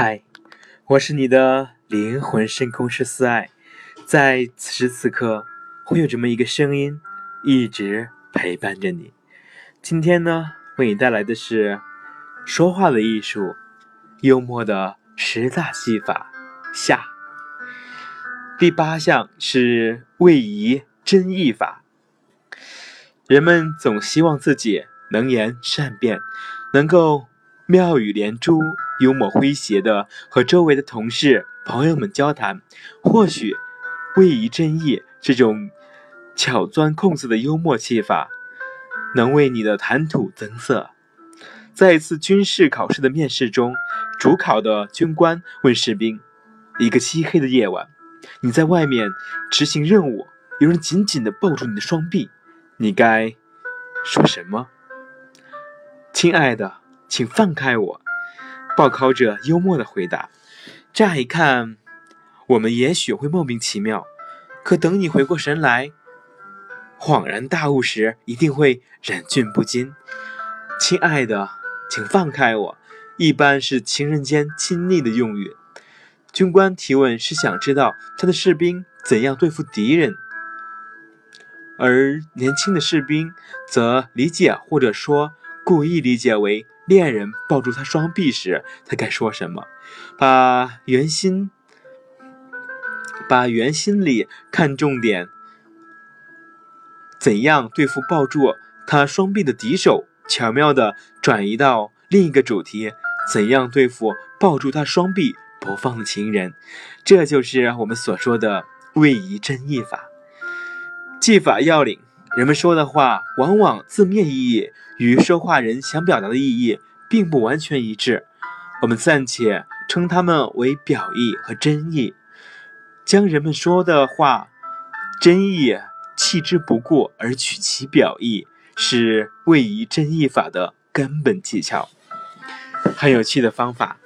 嗨，我是你的灵魂深空师四爱，在此时此刻，会有这么一个声音一直陪伴着你。今天呢，为你带来的是说话的艺术，幽默的十大戏法下。第八项是位移真意法。人们总希望自己能言善辩，能够妙语连珠。幽默诙谐的和周围的同事、朋友们交谈，或许位移正义这种巧钻空子的幽默技法，能为你的谈吐增色。在一次军事考试的面试中，主考的军官问士兵：“一个漆黑的夜晚，你在外面执行任务，有人紧紧地抱住你的双臂，你该说什么？”“亲爱的，请放开我。”报考者幽默的回答：“乍一看，我们也许会莫名其妙，可等你回过神来，恍然大悟时，一定会忍俊不禁。”亲爱的，请放开我。一般是情人间亲昵的用语。军官提问是想知道他的士兵怎样对付敌人，而年轻的士兵则理解或者说故意理解为。恋人抱住他双臂时，他该说什么？把圆心，把圆心里看重点，怎样对付抱住他双臂的敌手？巧妙地转移到另一个主题：怎样对付抱住他双臂不放的情人？这就是我们所说的位移真意法。技法要领：人们说的话，往往字面意义。与说话人想表达的意义并不完全一致，我们暂且称它们为表意和真意。将人们说的话真意弃之不顾而取其表意，是位移真意法的根本技巧。很有趣的方法。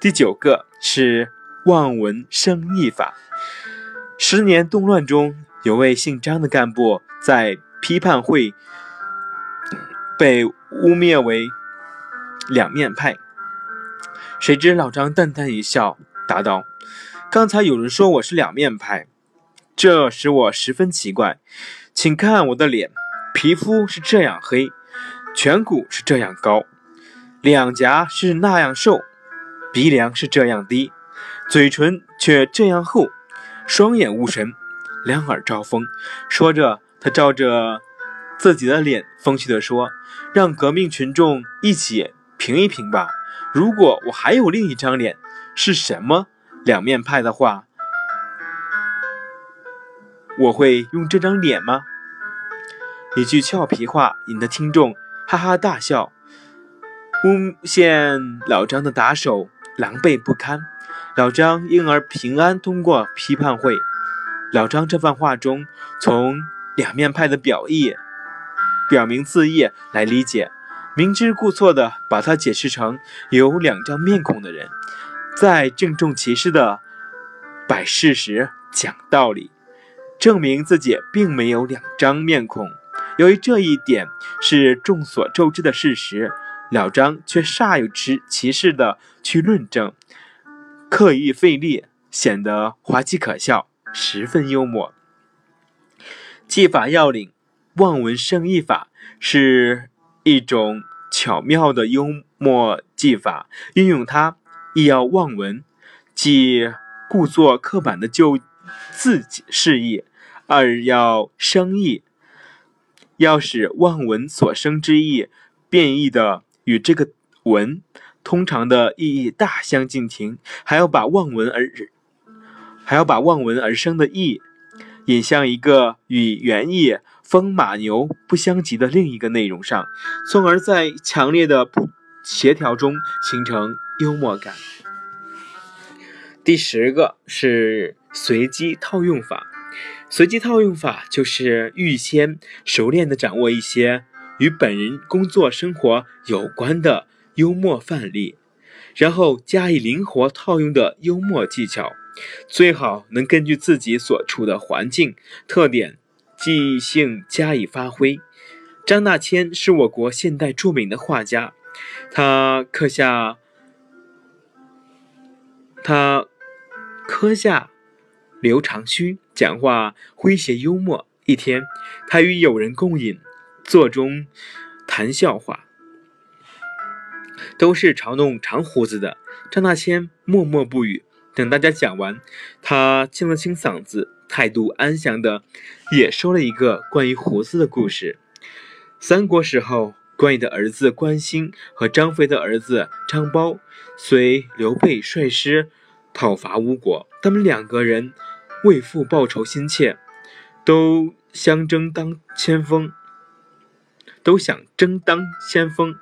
第九个是望文生义法。十年动乱中，有位姓张的干部在批判会。被污蔑为两面派，谁知老张淡淡一笑，答道：“刚才有人说我是两面派，这使我十分奇怪。请看我的脸，皮肤是这样黑，颧骨是这样高，两颊是那样瘦，鼻梁是这样低，嘴唇却这样厚，双眼无神，两耳招风。”说着，他照着。自己的脸，风趣地说：“让革命群众一起评一评吧。如果我还有另一张脸，是什么两面派的话，我会用这张脸吗？”一句俏皮话引得听众哈哈大笑。诬陷老张的打手狼狈不堪，老张因而平安通过批判会。老张这番话中，从两面派的表意。表明字意来理解，明知故错的把它解释成有两张面孔的人，在郑重其事的摆事实讲道理，证明自己并没有两张面孔。由于这一点是众所周知的事实，老张却煞有其事的去论证，刻意费力，显得滑稽可笑，十分幽默。技法要领。望文生义法是一种巧妙的幽默技法，运用它，一要望文，即故作刻板的就自己示意；二要生义，要使望文所生之意变异的与这个文通常的意义大相径庭，还要把望文而还要把望文而生的意引向一个与原意。风马牛不相及的另一个内容上，从而在强烈的不协调中形成幽默感。第十个是随机套用法，随机套用法就是预先熟练的掌握一些与本人工作生活有关的幽默范例，然后加以灵活套用的幽默技巧，最好能根据自己所处的环境特点。即兴加以发挥。张大千是我国现代著名的画家，他刻下他磕下留长须，讲话诙谐幽默。一天，他与友人共饮，座中谈笑话，都是嘲弄长胡子的。张大千默默不语。等大家讲完，他清了清嗓子，态度安详的，也说了一个关于胡子的故事。三国时候，关羽的儿子关兴和张飞的儿子张苞，随刘备率师讨伐吴国，他们两个人为父报仇心切。都相争当先锋，都想争当先锋，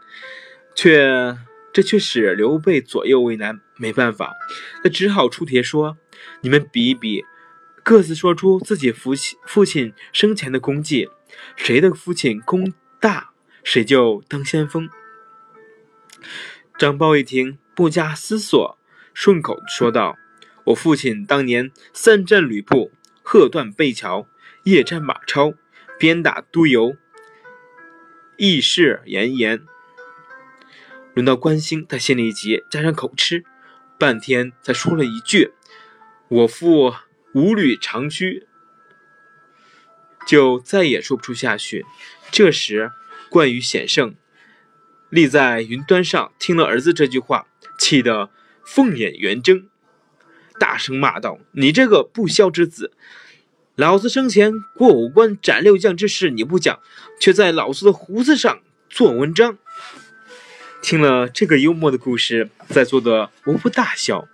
却这却使刘备左右为难。没办法，他只好出帖说：“你们比一比，各自说出自己父亲父亲生前的功绩，谁的父亲功大，谁就当先锋。”张苞一听，不加思索，顺口说道：“我父亲当年三战吕布，喝断背桥。”夜战马超，鞭打督邮，义士严颜。轮到关兴，他心里急，加上口吃，半天才说了一句：“我父五履长须。”就再也说不出下去。这时，关羽险胜，立在云端上，听了儿子这句话，气得凤眼圆睁，大声骂道：“你这个不孝之子！”老子生前过五关斩六将之事你不讲，却在老子的胡子上做文章。听了这个幽默的故事，在座的无不大笑。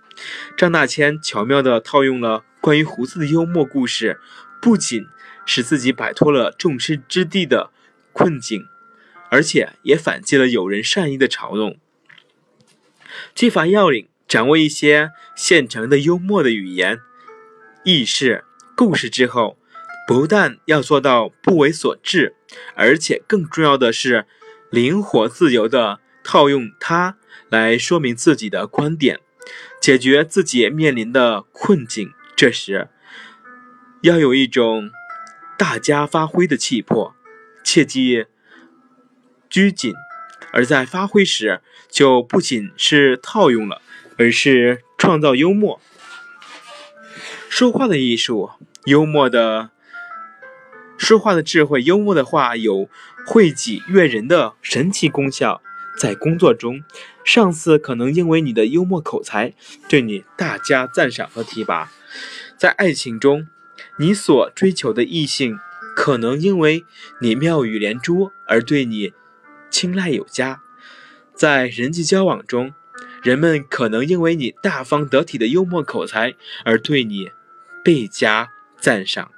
张大千巧妙地套用了关于胡子的幽默故事，不仅使自己摆脱了众矢之的的困境，而且也反击了有人善意的嘲弄。技法要领，掌握一些现成的幽默的语言，意识。故事之后，不但要做到不为所制，而且更重要的是灵活自由的套用它来说明自己的观点，解决自己面临的困境。这时要有一种大家发挥的气魄，切忌拘谨。而在发挥时，就不仅是套用了，而是创造幽默。说话的艺术。幽默的说话的智慧，幽默的话有惠己悦人的神奇功效。在工作中，上司可能因为你的幽默口才对你大加赞赏和提拔；在爱情中，你所追求的异性可能因为你妙语连珠而对你青睐有加；在人际交往中，人们可能因为你大方得体的幽默口才而对你倍加。赞赏。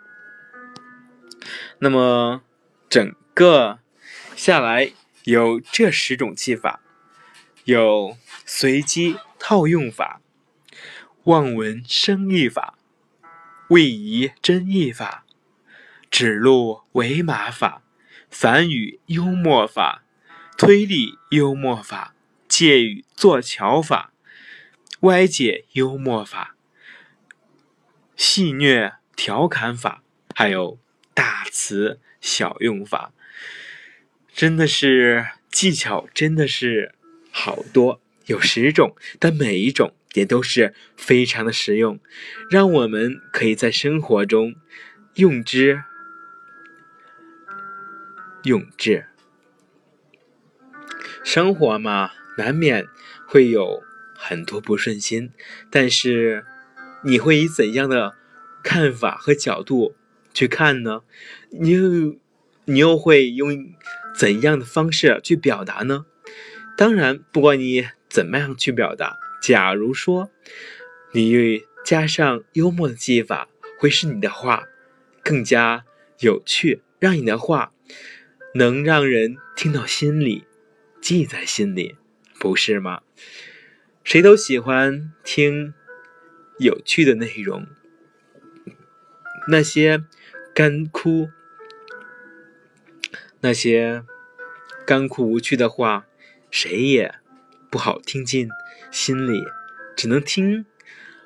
那么，整个下来有这十种技法：有随机套用法、望文生义法、位移真意法、指鹿为马法、反语幽默法、推理幽默法、借语做桥法、歪解幽默法、戏谑。调侃法，还有大词小用法，真的是技巧，真的是好多，有十种，但每一种也都是非常的实用，让我们可以在生活中用之用之。生活嘛，难免会有很多不顺心，但是你会以怎样的？看法和角度去看呢？你又你又会用怎样的方式去表达呢？当然，不管你怎么样去表达，假如说你加上幽默的技法，会使你的话更加有趣，让你的话能让人听到心里，记在心里，不是吗？谁都喜欢听有趣的内容。那些干枯、那些干枯无趣的话，谁也不好听进心里，只能听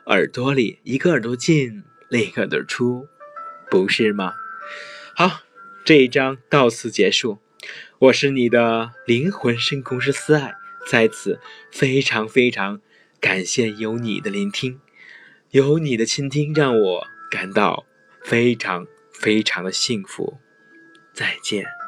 耳朵里，一个耳朵进，另一个耳朵出，不是吗？好，这一章到此结束。我是你的灵魂深空师思爱，在此非常非常感谢有你的聆听，有你的倾听，让我感到非常非常的幸福。再见。